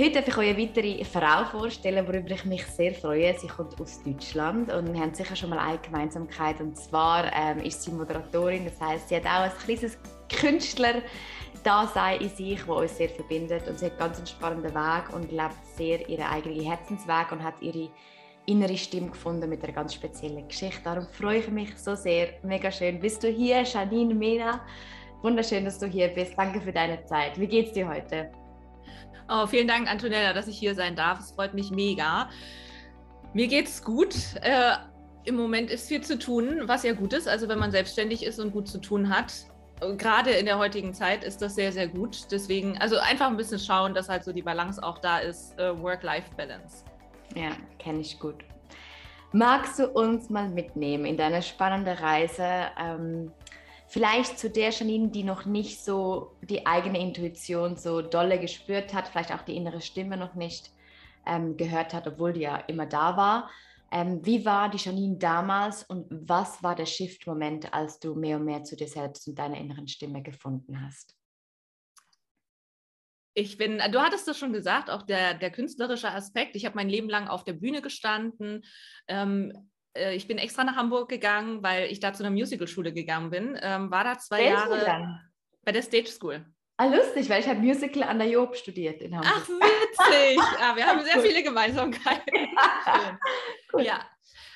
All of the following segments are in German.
Heute darf ich euch eine weitere Frau vorstellen, worüber ich mich sehr freue. Sie kommt aus Deutschland und wir haben sicher schon mal eine Gemeinsamkeit. Und zwar ähm, ist sie Moderatorin, das heißt, sie hat auch ein kleines Künstler-Dasein in sich, das uns sehr verbindet. Und sie hat ganz einen spannenden Weg und lebt sehr ihren eigenen Herzensweg und hat ihre innere Stimme gefunden mit einer ganz speziellen Geschichte. Darum freue ich mich so sehr. Mega schön. Bist du hier, Janine Mena? Wunderschön, dass du hier bist. Danke für deine Zeit. Wie geht's dir heute? Oh, vielen Dank, Antonella, dass ich hier sein darf. Es freut mich mega. Mir geht's gut. Äh, Im Moment ist viel zu tun, was ja gut ist. Also wenn man selbstständig ist und gut zu tun hat, gerade in der heutigen Zeit ist das sehr, sehr gut. Deswegen, also einfach ein bisschen schauen, dass halt so die Balance auch da ist, äh, Work-Life-Balance. Ja, kenne ich gut. Magst du uns mal mitnehmen in deine spannende Reise? Ähm, vielleicht zu der Janine, die noch nicht so die eigene Intuition so dolle gespürt hat, vielleicht auch die innere Stimme noch nicht ähm, gehört hat, obwohl die ja immer da war. Ähm, wie war die Janine damals und was war der Shift-Moment, als du mehr und mehr zu dir selbst und deiner inneren Stimme gefunden hast? Ich bin, du hattest das schon gesagt, auch der, der künstlerische Aspekt. Ich habe mein Leben lang auf der Bühne gestanden. Ähm, äh, ich bin extra nach Hamburg gegangen, weil ich da zu einer Musicalschule gegangen bin. Ähm, war da zwei Welche Jahre dann? bei der Stage School. Ah, lustig, weil ich habe Musical an der Job studiert in Hamburg. Ach, witzig. ah, wir haben sehr viele Gemeinsamkeiten. ja.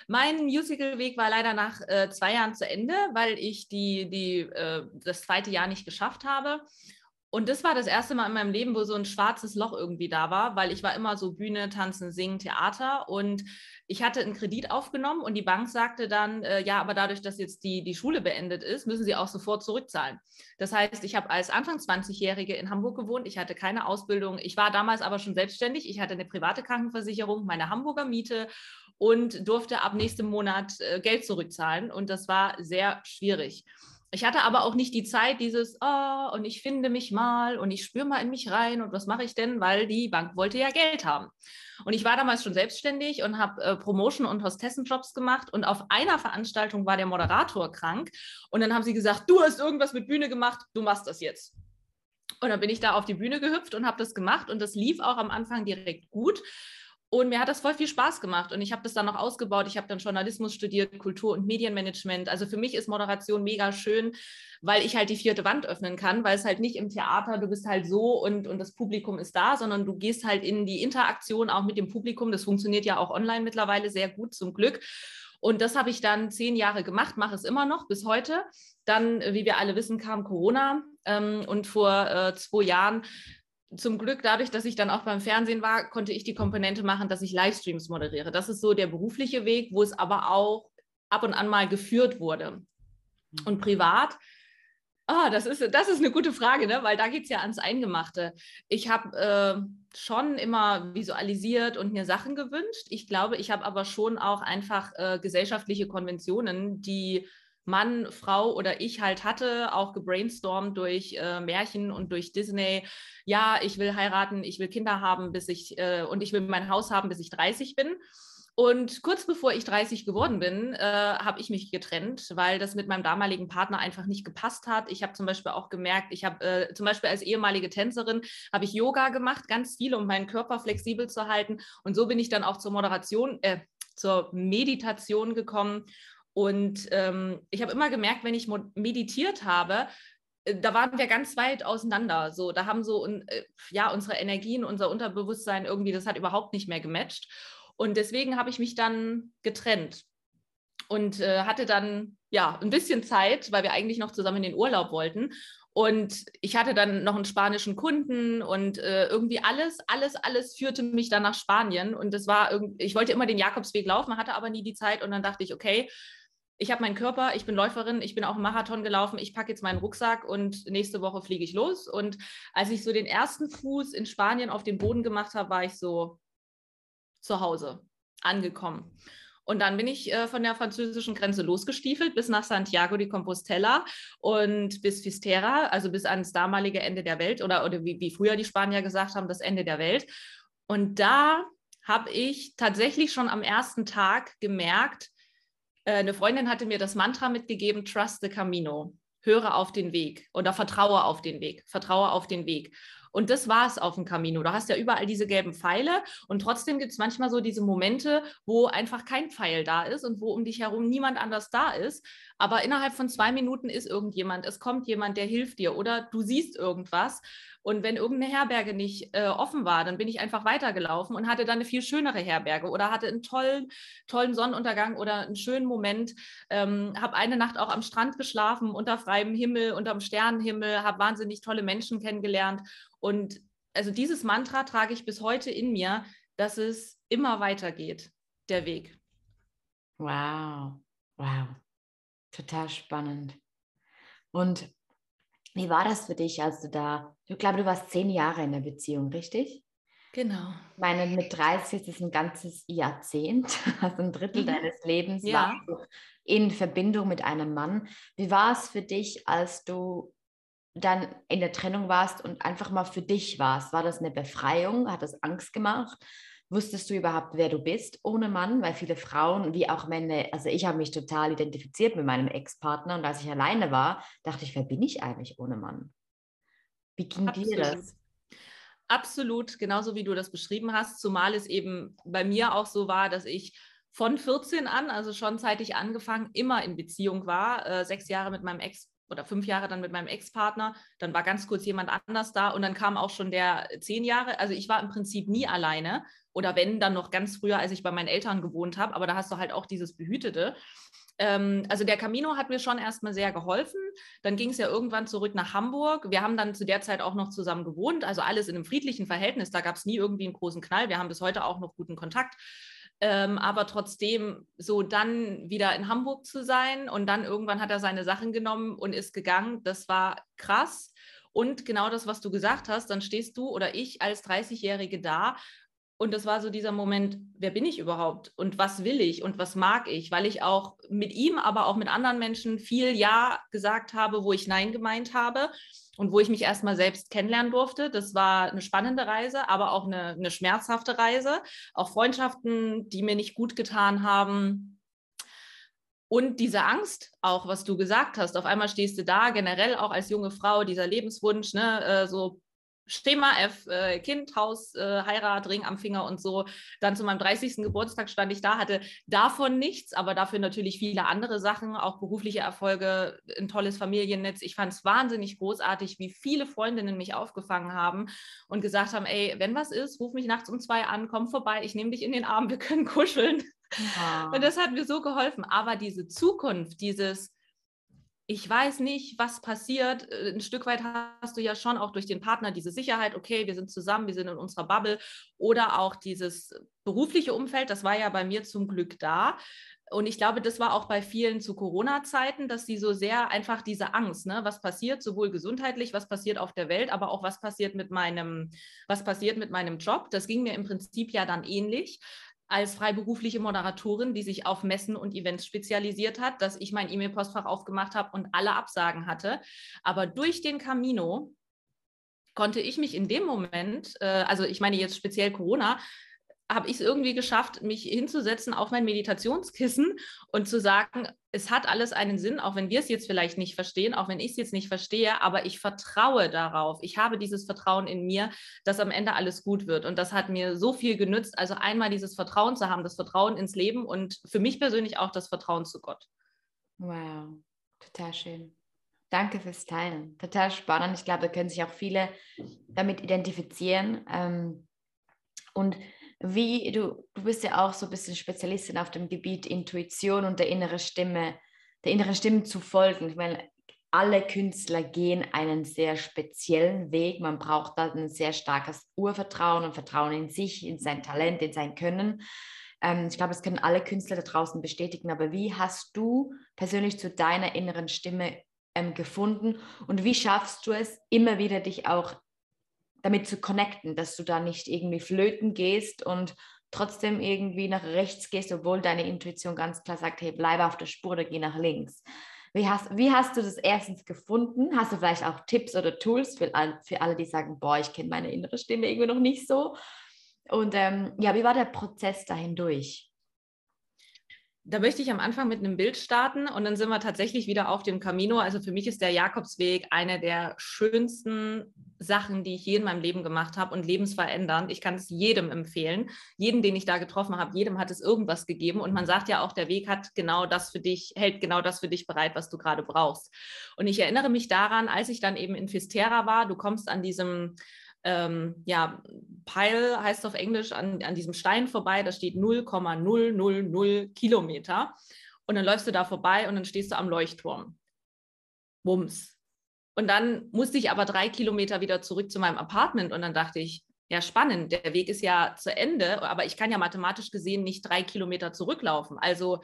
Mein Musical-Weg war leider nach äh, zwei Jahren zu Ende, weil ich die, die, äh, das zweite Jahr nicht geschafft habe. Und das war das erste Mal in meinem Leben, wo so ein schwarzes Loch irgendwie da war, weil ich war immer so Bühne, Tanzen, Singen, Theater. Und ich hatte einen Kredit aufgenommen und die Bank sagte dann, äh, ja, aber dadurch, dass jetzt die, die Schule beendet ist, müssen sie auch sofort zurückzahlen. Das heißt, ich habe als Anfang 20-Jährige in Hamburg gewohnt, ich hatte keine Ausbildung, ich war damals aber schon selbstständig, ich hatte eine private Krankenversicherung, meine Hamburger Miete und durfte ab nächstem Monat äh, Geld zurückzahlen. Und das war sehr schwierig. Ich hatte aber auch nicht die Zeit, dieses, oh, und ich finde mich mal und ich spüre mal in mich rein und was mache ich denn, weil die Bank wollte ja Geld haben. Und ich war damals schon selbstständig und habe äh, Promotion- und Hostessenjobs gemacht. Und auf einer Veranstaltung war der Moderator krank. Und dann haben sie gesagt, du hast irgendwas mit Bühne gemacht, du machst das jetzt. Und dann bin ich da auf die Bühne gehüpft und habe das gemacht. Und das lief auch am Anfang direkt gut. Und mir hat das voll viel Spaß gemacht und ich habe das dann noch ausgebaut. Ich habe dann Journalismus studiert, Kultur- und Medienmanagement. Also für mich ist Moderation mega schön, weil ich halt die vierte Wand öffnen kann, weil es halt nicht im Theater, du bist halt so und, und das Publikum ist da, sondern du gehst halt in die Interaktion auch mit dem Publikum. Das funktioniert ja auch online mittlerweile sehr gut, zum Glück. Und das habe ich dann zehn Jahre gemacht, mache es immer noch bis heute. Dann, wie wir alle wissen, kam Corona ähm, und vor äh, zwei Jahren zum Glück, dadurch, dass ich dann auch beim Fernsehen war, konnte ich die Komponente machen, dass ich Livestreams moderiere. Das ist so der berufliche Weg, wo es aber auch ab und an mal geführt wurde. Und privat, ah, das, ist, das ist eine gute Frage, ne? weil da geht es ja ans Eingemachte. Ich habe äh, schon immer visualisiert und mir Sachen gewünscht. Ich glaube, ich habe aber schon auch einfach äh, gesellschaftliche Konventionen, die Mann, Frau oder ich halt hatte, auch gebrainstormt durch äh, Märchen und durch Disney. Ja, ich will heiraten, ich will Kinder haben, bis ich äh, und ich will mein Haus haben, bis ich 30 bin. Und kurz bevor ich 30 geworden bin, äh, habe ich mich getrennt, weil das mit meinem damaligen Partner einfach nicht gepasst hat. Ich habe zum Beispiel auch gemerkt, ich habe äh, zum Beispiel als ehemalige Tänzerin habe ich Yoga gemacht, ganz viel, um meinen Körper flexibel zu halten. Und so bin ich dann auch zur Moderation, äh, zur Meditation gekommen und ähm, ich habe immer gemerkt, wenn ich meditiert habe, äh, da waren wir ganz weit auseinander. So, da haben so äh, ja unsere Energien, unser Unterbewusstsein irgendwie, das hat überhaupt nicht mehr gematcht. Und deswegen habe ich mich dann getrennt und äh, hatte dann ja ein bisschen Zeit, weil wir eigentlich noch zusammen in den Urlaub wollten. Und ich hatte dann noch einen spanischen Kunden und äh, irgendwie alles, alles, alles führte mich dann nach Spanien. Und das war irgendwie, ich wollte immer den Jakobsweg laufen, hatte aber nie die Zeit. Und dann dachte ich, okay, ich habe meinen Körper, ich bin Läuferin, ich bin auch einen Marathon gelaufen, ich packe jetzt meinen Rucksack und nächste Woche fliege ich los. Und als ich so den ersten Fuß in Spanien auf den Boden gemacht habe, war ich so zu Hause. angekommen. Und dann bin ich äh, von der französischen Grenze losgestiefelt bis nach Santiago de Compostela und bis Fisterra, also bis ans damalige Ende der Welt oder, oder wie, wie früher die Spanier gesagt haben, das Ende der Welt. Und da habe ich tatsächlich schon am ersten Tag gemerkt, äh, eine Freundin hatte mir das Mantra mitgegeben, Trust the Camino. Höre auf den Weg oder vertraue auf den Weg. Vertraue auf den Weg. Und das war es auf dem Camino. Du hast ja überall diese gelben Pfeile und trotzdem gibt es manchmal so diese Momente, wo einfach kein Pfeil da ist und wo um dich herum niemand anders da ist. Aber innerhalb von zwei Minuten ist irgendjemand, es kommt jemand, der hilft dir oder du siehst irgendwas. Und wenn irgendeine Herberge nicht äh, offen war, dann bin ich einfach weitergelaufen und hatte dann eine viel schönere Herberge oder hatte einen tollen, tollen Sonnenuntergang oder einen schönen Moment. Ähm, habe eine Nacht auch am Strand geschlafen, unter freiem Himmel, unterm Sternenhimmel, habe wahnsinnig tolle Menschen kennengelernt. Und also dieses Mantra trage ich bis heute in mir, dass es immer weitergeht, der Weg. Wow, wow, total spannend. Und wie war das für dich, als du da, ich glaube, du warst zehn Jahre in der Beziehung, richtig? Genau. Ich meine, mit 30 ist es ein ganzes Jahrzehnt, also ein Drittel mhm. deines Lebens ja. war in Verbindung mit einem Mann. Wie war es für dich, als du dann in der Trennung warst und einfach mal für dich warst? War das eine Befreiung? Hat das Angst gemacht? Wusstest du überhaupt, wer du bist ohne Mann? Weil viele Frauen, wie auch Männer, also ich habe mich total identifiziert mit meinem Ex-Partner und als ich alleine war, dachte ich, wer bin ich eigentlich ohne Mann? Wie ging Absolut. dir das? Absolut, genauso wie du das beschrieben hast, zumal es eben bei mir auch so war, dass ich von 14 an, also schon zeitig angefangen, immer in Beziehung war, äh, sechs Jahre mit meinem Ex oder fünf Jahre dann mit meinem Ex-Partner, dann war ganz kurz jemand anders da und dann kam auch schon der zehn Jahre, also ich war im Prinzip nie alleine oder wenn, dann noch ganz früher, als ich bei meinen Eltern gewohnt habe, aber da hast du halt auch dieses Behütete. Ähm, also der Camino hat mir schon erstmal sehr geholfen. Dann ging es ja irgendwann zurück nach Hamburg. Wir haben dann zu der Zeit auch noch zusammen gewohnt, also alles in einem friedlichen Verhältnis. Da gab es nie irgendwie einen großen Knall. Wir haben bis heute auch noch guten Kontakt. Ähm, aber trotzdem so dann wieder in Hamburg zu sein und dann irgendwann hat er seine Sachen genommen und ist gegangen, das war krass. Und genau das, was du gesagt hast, dann stehst du oder ich als 30-Jährige da und das war so dieser Moment, wer bin ich überhaupt und was will ich und was mag ich, weil ich auch mit ihm, aber auch mit anderen Menschen viel Ja gesagt habe, wo ich Nein gemeint habe und wo ich mich erstmal selbst kennenlernen durfte. Das war eine spannende Reise, aber auch eine, eine schmerzhafte Reise. Auch Freundschaften, die mir nicht gut getan haben. Und diese Angst, auch was du gesagt hast, auf einmal stehst du da, generell auch als junge Frau, dieser Lebenswunsch, ne, äh, so Schema F, äh, Kind, Haus, äh, Heirat, Ring am Finger und so. Dann zu meinem 30. Geburtstag stand ich da, hatte davon nichts, aber dafür natürlich viele andere Sachen, auch berufliche Erfolge, ein tolles Familiennetz. Ich fand es wahnsinnig großartig, wie viele Freundinnen mich aufgefangen haben und gesagt haben, ey, wenn was ist, ruf mich nachts um zwei an, komm vorbei, ich nehme dich in den Arm, wir können kuscheln. Ja. Und das hat mir so geholfen. Aber diese Zukunft, dieses ich weiß nicht, was passiert. Äh, ein Stück weit hast du ja schon auch durch den Partner diese Sicherheit, okay, wir sind zusammen, wir sind in unserer Bubble oder auch dieses berufliche Umfeld, das war ja bei mir zum Glück da. Und ich glaube, das war auch bei vielen zu Corona-Zeiten, dass sie so sehr einfach diese Angst, ne, was passiert, sowohl gesundheitlich, was passiert auf der Welt, aber auch was passiert mit meinem, was passiert mit meinem Job. Das ging mir im Prinzip ja dann ähnlich als freiberufliche Moderatorin, die sich auf Messen und Events spezialisiert hat, dass ich mein E-Mail-Postfach aufgemacht habe und alle Absagen hatte. Aber durch den Camino konnte ich mich in dem Moment, äh, also ich meine jetzt speziell Corona, habe ich es irgendwie geschafft, mich hinzusetzen auf mein Meditationskissen und zu sagen, es hat alles einen Sinn, auch wenn wir es jetzt vielleicht nicht verstehen, auch wenn ich es jetzt nicht verstehe, aber ich vertraue darauf. Ich habe dieses Vertrauen in mir, dass am Ende alles gut wird. Und das hat mir so viel genützt. Also einmal dieses Vertrauen zu haben, das Vertrauen ins Leben und für mich persönlich auch das Vertrauen zu Gott. Wow, total schön. Danke fürs Teilen. Total spannend. Ich glaube, da können sich auch viele damit identifizieren. Ähm, und wie du, du bist ja auch so ein bisschen Spezialistin auf dem Gebiet Intuition und der innere Stimme, der inneren Stimme zu folgen. Ich meine, alle Künstler gehen einen sehr speziellen Weg. Man braucht da ein sehr starkes Urvertrauen und Vertrauen in sich, in sein Talent, in sein Können. Ähm, ich glaube, das können alle Künstler da draußen bestätigen. Aber wie hast du persönlich zu deiner inneren Stimme ähm, gefunden und wie schaffst du es, immer wieder dich auch damit zu connecten, dass du da nicht irgendwie flöten gehst und trotzdem irgendwie nach rechts gehst, obwohl deine Intuition ganz klar sagt, hey, bleibe auf der Spur oder geh nach links. Wie hast, wie hast du das erstens gefunden? Hast du vielleicht auch Tipps oder Tools für, für alle, die sagen, boah, ich kenne meine innere Stimme irgendwie noch nicht so? Und ähm, ja, wie war der Prozess dahin durch? Da möchte ich am Anfang mit einem Bild starten und dann sind wir tatsächlich wieder auf dem Camino. Also für mich ist der Jakobsweg eine der schönsten Sachen, die ich je in meinem Leben gemacht habe und lebensverändernd. Ich kann es jedem empfehlen. Jeden, den ich da getroffen habe, jedem hat es irgendwas gegeben. Und man sagt ja auch, der Weg hat genau das für dich, hält genau das für dich bereit, was du gerade brauchst. Und ich erinnere mich daran, als ich dann eben in Fisterra war, du kommst an diesem ähm, ja, Pile heißt auf Englisch an, an diesem Stein vorbei, da steht 0,000 Kilometer. Und dann läufst du da vorbei und dann stehst du am Leuchtturm. Wumms. Und dann musste ich aber drei Kilometer wieder zurück zu meinem Apartment und dann dachte ich, ja, spannend, der Weg ist ja zu Ende, aber ich kann ja mathematisch gesehen nicht drei Kilometer zurücklaufen. Also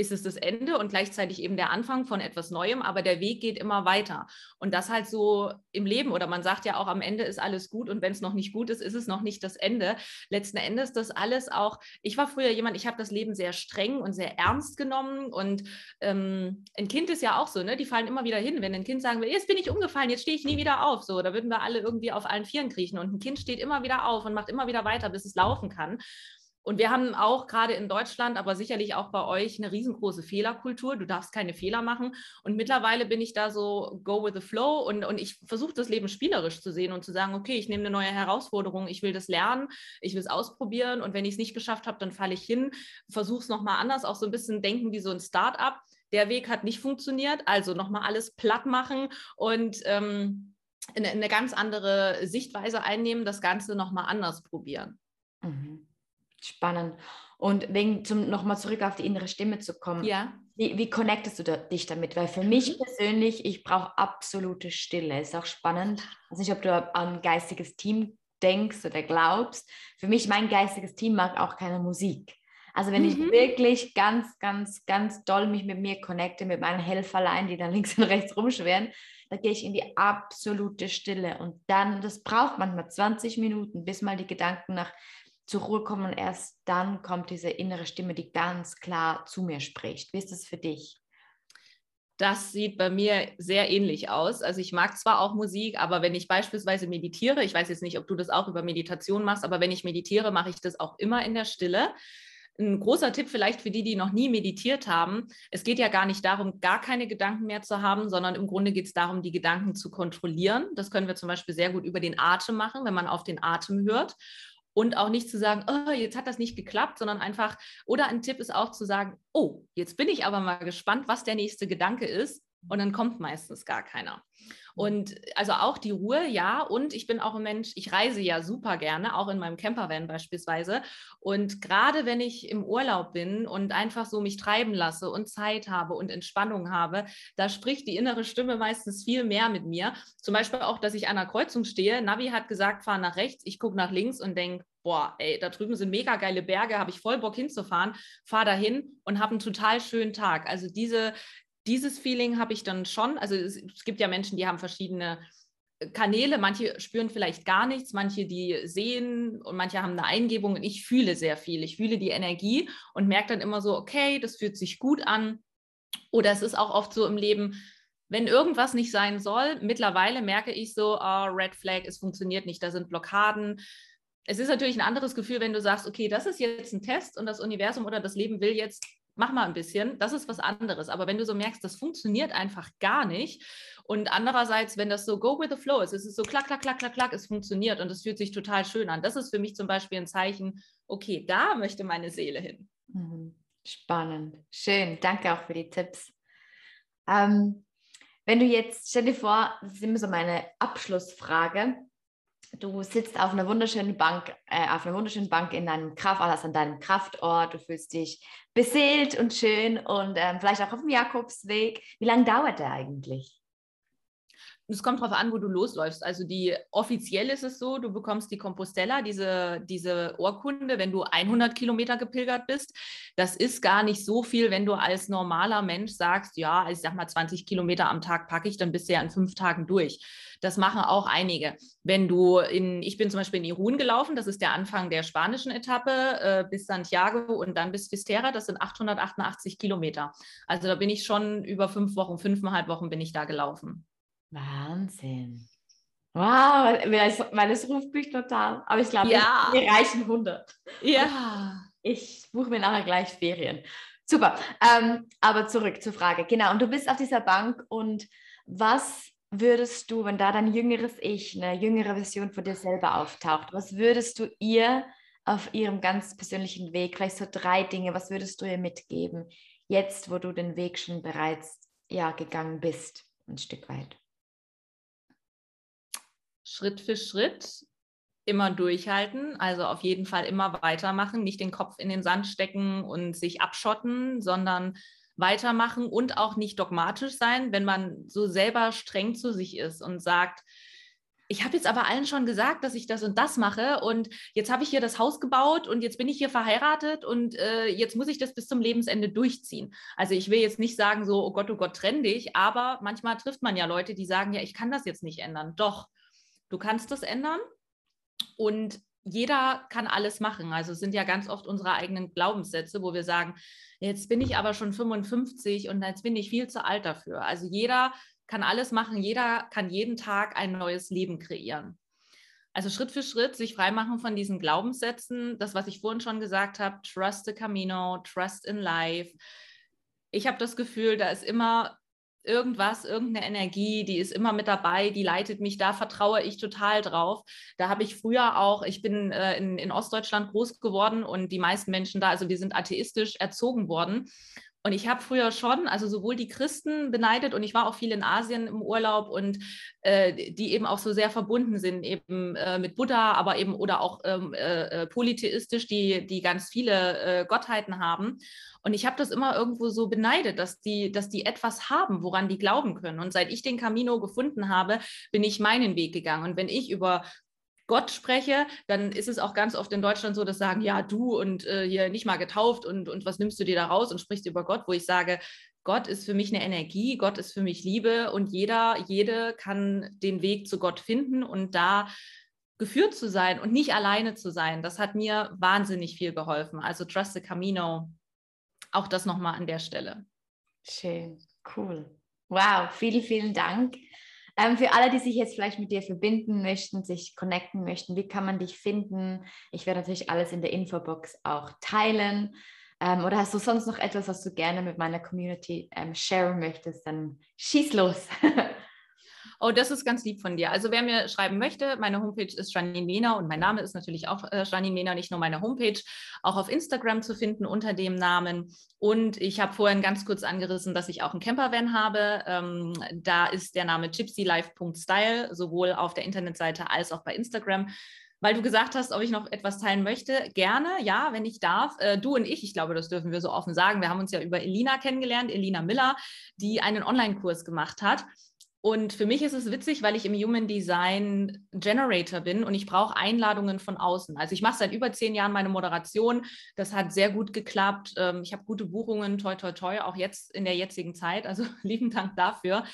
ist es das Ende und gleichzeitig eben der Anfang von etwas Neuem, aber der Weg geht immer weiter. Und das halt so im Leben oder man sagt ja auch, am Ende ist alles gut und wenn es noch nicht gut ist, ist es noch nicht das Ende. Letzten Endes das alles auch, ich war früher jemand, ich habe das Leben sehr streng und sehr ernst genommen und ähm, ein Kind ist ja auch so, ne? die fallen immer wieder hin. Wenn ein Kind sagen will, jetzt bin ich umgefallen, jetzt stehe ich nie wieder auf, so, da würden wir alle irgendwie auf allen Vieren kriechen und ein Kind steht immer wieder auf und macht immer wieder weiter, bis es laufen kann. Und wir haben auch gerade in Deutschland, aber sicherlich auch bei euch, eine riesengroße Fehlerkultur. Du darfst keine Fehler machen. Und mittlerweile bin ich da so go with the flow und, und ich versuche das Leben spielerisch zu sehen und zu sagen, okay, ich nehme eine neue Herausforderung, ich will das lernen, ich will es ausprobieren und wenn ich es nicht geschafft habe, dann falle ich hin, versuche es nochmal anders, auch so ein bisschen denken wie so ein Start-up. Der Weg hat nicht funktioniert, also nochmal alles platt machen und ähm, eine, eine ganz andere Sichtweise einnehmen, das Ganze nochmal anders probieren. Mhm. Spannend. Und wegen zum nochmal zurück auf die innere Stimme zu kommen. Ja. Wie, wie connectest du da, dich damit? Weil für mich mhm. persönlich, ich brauche absolute Stille. Ist auch spannend. Ich weiß nicht, ob du an ein geistiges Team denkst oder glaubst. Für mich, mein geistiges Team mag auch keine Musik. Also wenn mhm. ich wirklich ganz, ganz, ganz doll mich mit mir connecte, mit meinen Helferlein, die dann links und rechts rumschweren, da gehe ich in die absolute Stille. Und dann, das braucht manchmal 20 Minuten, bis mal die Gedanken nach zur Ruhe kommen und erst dann kommt diese innere Stimme, die ganz klar zu mir spricht. Wie ist das für dich? Das sieht bei mir sehr ähnlich aus. Also ich mag zwar auch Musik, aber wenn ich beispielsweise meditiere, ich weiß jetzt nicht, ob du das auch über Meditation machst, aber wenn ich meditiere, mache ich das auch immer in der Stille. Ein großer Tipp vielleicht für die, die noch nie meditiert haben. Es geht ja gar nicht darum, gar keine Gedanken mehr zu haben, sondern im Grunde geht es darum, die Gedanken zu kontrollieren. Das können wir zum Beispiel sehr gut über den Atem machen, wenn man auf den Atem hört und auch nicht zu sagen, oh, jetzt hat das nicht geklappt, sondern einfach, oder ein Tipp ist auch zu sagen, oh, jetzt bin ich aber mal gespannt, was der nächste Gedanke ist. Und dann kommt meistens gar keiner. Und also auch die Ruhe, ja. Und ich bin auch ein Mensch, ich reise ja super gerne, auch in meinem Campervan beispielsweise. Und gerade wenn ich im Urlaub bin und einfach so mich treiben lasse und Zeit habe und Entspannung habe, da spricht die innere Stimme meistens viel mehr mit mir. Zum Beispiel auch, dass ich an einer Kreuzung stehe. Navi hat gesagt, fahr nach rechts. Ich gucke nach links und denke, boah, ey, da drüben sind mega geile Berge, habe ich voll Bock hinzufahren, fahre dahin und habe einen total schönen Tag. Also diese, dieses Feeling habe ich dann schon. Also es, es, gibt ja Menschen, die haben verschiedene äh, Kanäle, manche spüren vielleicht gar nichts, manche die sehen und manche haben eine Eingebung und ich fühle sehr viel. Ich fühle die Energie und merke dann immer so, okay, das fühlt sich gut an. Oder es ist auch oft so im Leben, wenn irgendwas nicht sein soll, mittlerweile merke ich so, oh, Red Flag, es funktioniert nicht, da sind Blockaden, es ist natürlich ein anderes Gefühl, wenn du sagst, okay, das ist jetzt ein Test und das Universum oder das Leben will jetzt, mach mal ein bisschen, das ist was anderes. Aber wenn du so merkst, das funktioniert einfach gar nicht und andererseits, wenn das so go with the flow ist, es ist so klack, klack, klack, klack, klack, es funktioniert und es fühlt sich total schön an. Das ist für mich zum Beispiel ein Zeichen, okay, da möchte meine Seele hin. Mhm. Spannend, schön, danke auch für die Tipps. Ähm, wenn du jetzt, stell dir vor, das ist immer so meine Abschlussfrage, du sitzt auf einer wunderschönen Bank, äh, auf einer wunderschönen Bank in deinem Kraft, also an deinem Kraftort, du fühlst dich beseelt und schön und ähm, vielleicht auch auf dem Jakobsweg. Wie lange dauert der eigentlich? Es kommt darauf an, wo du losläufst. Also die offiziell ist es so, du bekommst die Compostella, diese, diese Urkunde, wenn du 100 Kilometer gepilgert bist. Das ist gar nicht so viel, wenn du als normaler Mensch sagst, ja, also ich sag mal 20 Kilometer am Tag packe ich, dann bist du ja in fünf Tagen durch. Das machen auch einige. Wenn du in, ich bin zum Beispiel in Irun gelaufen, das ist der Anfang der spanischen Etappe, äh, bis Santiago und dann bis Fisterra, das sind 888 Kilometer. Also da bin ich schon über fünf Wochen, fünfeinhalb Wochen bin ich da gelaufen. Wahnsinn. Wow, weil es ruft mich total. Aber ich glaube, ja. wir reichen 100. Ja. Ich buche mir nachher gleich Ferien. Super. Ähm, aber zurück zur Frage. Genau, und du bist auf dieser Bank und was würdest du, wenn da dein jüngeres Ich, eine jüngere Version von dir selber auftaucht, was würdest du ihr auf ihrem ganz persönlichen Weg, vielleicht so drei Dinge, was würdest du ihr mitgeben, jetzt wo du den Weg schon bereits ja, gegangen bist, ein Stück weit? Schritt für Schritt immer durchhalten, also auf jeden Fall immer weitermachen, nicht den Kopf in den Sand stecken und sich abschotten, sondern weitermachen und auch nicht dogmatisch sein, wenn man so selber streng zu sich ist und sagt, ich habe jetzt aber allen schon gesagt, dass ich das und das mache und jetzt habe ich hier das Haus gebaut und jetzt bin ich hier verheiratet und äh, jetzt muss ich das bis zum Lebensende durchziehen. Also ich will jetzt nicht sagen so, oh Gott, oh Gott, trenn dich, aber manchmal trifft man ja Leute, die sagen, ja, ich kann das jetzt nicht ändern. Doch, Du kannst das ändern und jeder kann alles machen. Also es sind ja ganz oft unsere eigenen Glaubenssätze, wo wir sagen, jetzt bin ich aber schon 55 und jetzt bin ich viel zu alt dafür. Also jeder kann alles machen, jeder kann jeden Tag ein neues Leben kreieren. Also Schritt für Schritt sich freimachen von diesen Glaubenssätzen, das, was ich vorhin schon gesagt habe, trust the Camino, trust in life. Ich habe das Gefühl, da ist immer irgendwas, irgendeine Energie, die ist immer mit dabei, die leitet mich, da vertraue ich total drauf. Da habe ich früher auch, ich bin äh, in, in Ostdeutschland groß geworden und die meisten Menschen da, also wir sind atheistisch erzogen worden. Und ich habe früher schon, also sowohl die Christen beneidet und ich war auch viel in Asien im Urlaub und äh, die eben auch so sehr verbunden sind, eben äh, mit Buddha, aber eben oder auch ähm, äh, äh polytheistisch, die, die ganz viele äh, Gottheiten haben. Und ich habe das immer irgendwo so beneidet, dass die, dass die etwas haben, woran die glauben können. Und seit ich den Camino gefunden habe, bin ich meinen Weg gegangen. Und wenn ich über Gott spreche, dann ist es auch ganz oft in Deutschland so, dass sagen, ja, du und äh, hier nicht mal getauft und, und was nimmst du dir da raus und sprichst über Gott, wo ich sage, Gott ist für mich eine Energie, Gott ist für mich Liebe und jeder, jede kann den Weg zu Gott finden und da geführt zu sein und nicht alleine zu sein. Das hat mir wahnsinnig viel geholfen. Also Trust the Camino, auch das nochmal an der Stelle. Schön, cool. Wow, vielen, vielen Dank. Ähm, für alle, die sich jetzt vielleicht mit dir verbinden möchten, sich connecten möchten, wie kann man dich finden? Ich werde natürlich alles in der Infobox auch teilen. Ähm, oder hast du sonst noch etwas, was du gerne mit meiner Community ähm, sharen möchtest? Dann schieß los. Oh, das ist ganz lieb von dir. Also wer mir schreiben möchte, meine Homepage ist Janine Mehner und mein Name ist natürlich auch äh, Janine Mehner, nicht nur meine Homepage, auch auf Instagram zu finden unter dem Namen. Und ich habe vorhin ganz kurz angerissen, dass ich auch einen Campervan habe. Ähm, da ist der Name gypsylife.style, sowohl auf der Internetseite als auch bei Instagram weil du gesagt hast, ob ich noch etwas teilen möchte. Gerne, ja, wenn ich darf. Äh, du und ich, ich glaube, das dürfen wir so offen sagen. Wir haben uns ja über Elina kennengelernt, Elina Miller, die einen Online-Kurs gemacht hat. Und für mich ist es witzig, weil ich im Human Design Generator bin und ich brauche Einladungen von außen. Also ich mache seit über zehn Jahren meine Moderation. Das hat sehr gut geklappt. Ähm, ich habe gute Buchungen, toi, toi, toi, auch jetzt in der jetzigen Zeit. Also lieben Dank dafür.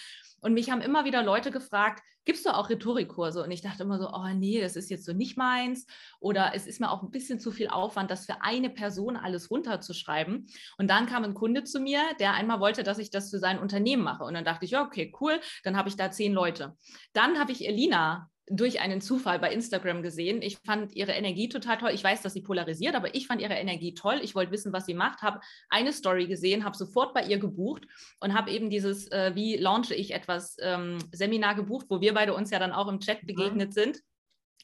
Und mich haben immer wieder Leute gefragt, gibst du auch Rhetorikkurse? Und ich dachte immer so, oh nee, das ist jetzt so nicht meins. Oder es ist mir auch ein bisschen zu viel Aufwand, das für eine Person alles runterzuschreiben. Und dann kam ein Kunde zu mir, der einmal wollte, dass ich das für sein Unternehmen mache. Und dann dachte ich, okay, cool, dann habe ich da zehn Leute. Dann habe ich Elina durch einen Zufall bei Instagram gesehen. Ich fand ihre Energie total toll. Ich weiß, dass sie polarisiert, aber ich fand ihre Energie toll. Ich wollte wissen, was sie macht, habe eine Story gesehen, habe sofort bei ihr gebucht und habe eben dieses, äh, wie launche ich etwas, ähm, Seminar gebucht, wo wir beide uns ja dann auch im Chat begegnet mhm. sind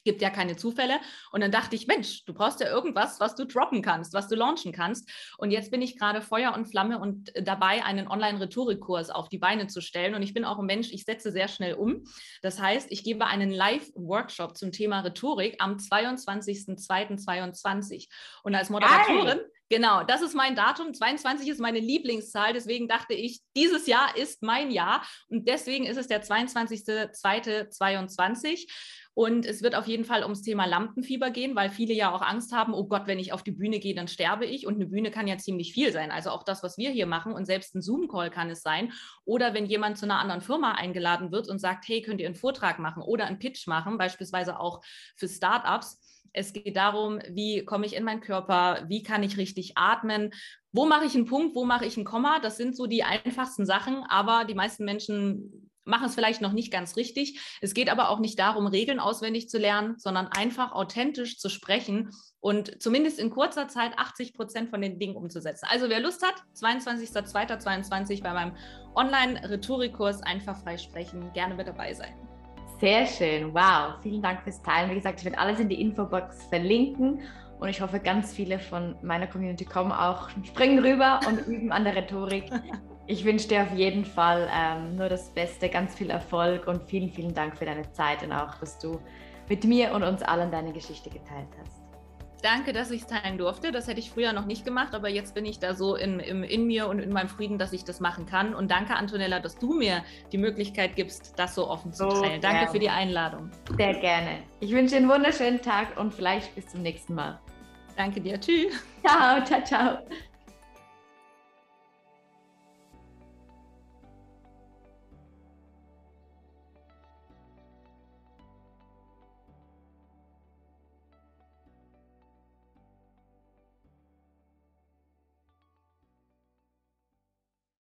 gibt ja keine Zufälle. Und dann dachte ich, Mensch, du brauchst ja irgendwas, was du droppen kannst, was du launchen kannst. Und jetzt bin ich gerade Feuer und Flamme und dabei, einen Online-Rhetorikkurs auf die Beine zu stellen. Und ich bin auch ein Mensch, ich setze sehr schnell um. Das heißt, ich gebe einen Live-Workshop zum Thema Rhetorik am 22.02.2022. Und als Moderatorin, Geil. Genau, das ist mein Datum. 22 ist meine Lieblingszahl. Deswegen dachte ich, dieses Jahr ist mein Jahr. Und deswegen ist es der 22.02.22. Und es wird auf jeden Fall ums Thema Lampenfieber gehen, weil viele ja auch Angst haben, oh Gott, wenn ich auf die Bühne gehe, dann sterbe ich. Und eine Bühne kann ja ziemlich viel sein. Also auch das, was wir hier machen und selbst ein Zoom-Call kann es sein. Oder wenn jemand zu einer anderen Firma eingeladen wird und sagt, hey, könnt ihr einen Vortrag machen oder einen Pitch machen, beispielsweise auch für Startups. Es geht darum, wie komme ich in meinen Körper, wie kann ich richtig atmen, wo mache ich einen Punkt, wo mache ich ein Komma. Das sind so die einfachsten Sachen, aber die meisten Menschen machen es vielleicht noch nicht ganz richtig. Es geht aber auch nicht darum, Regeln auswendig zu lernen, sondern einfach authentisch zu sprechen und zumindest in kurzer Zeit 80 Prozent von den Dingen umzusetzen. Also wer Lust hat, 22.02.22 bei meinem Online-Rhetorikkurs einfach frei sprechen, gerne mit dabei sein. Sehr schön, wow, vielen Dank fürs Teilen. Wie gesagt, ich werde alles in die Infobox verlinken und ich hoffe, ganz viele von meiner Community kommen auch, springen rüber und üben an der Rhetorik. Ich wünsche dir auf jeden Fall ähm, nur das Beste, ganz viel Erfolg und vielen, vielen Dank für deine Zeit und auch, dass du mit mir und uns allen deine Geschichte geteilt hast. Danke, dass ich es teilen durfte. Das hätte ich früher noch nicht gemacht, aber jetzt bin ich da so in, in, in mir und in meinem Frieden, dass ich das machen kann. Und danke, Antonella, dass du mir die Möglichkeit gibst, das so offen zu teilen. So danke für die Einladung. Sehr gerne. Ich wünsche dir einen wunderschönen Tag und vielleicht bis zum nächsten Mal. Danke dir. Tschüss. Ciao, ciao, ciao.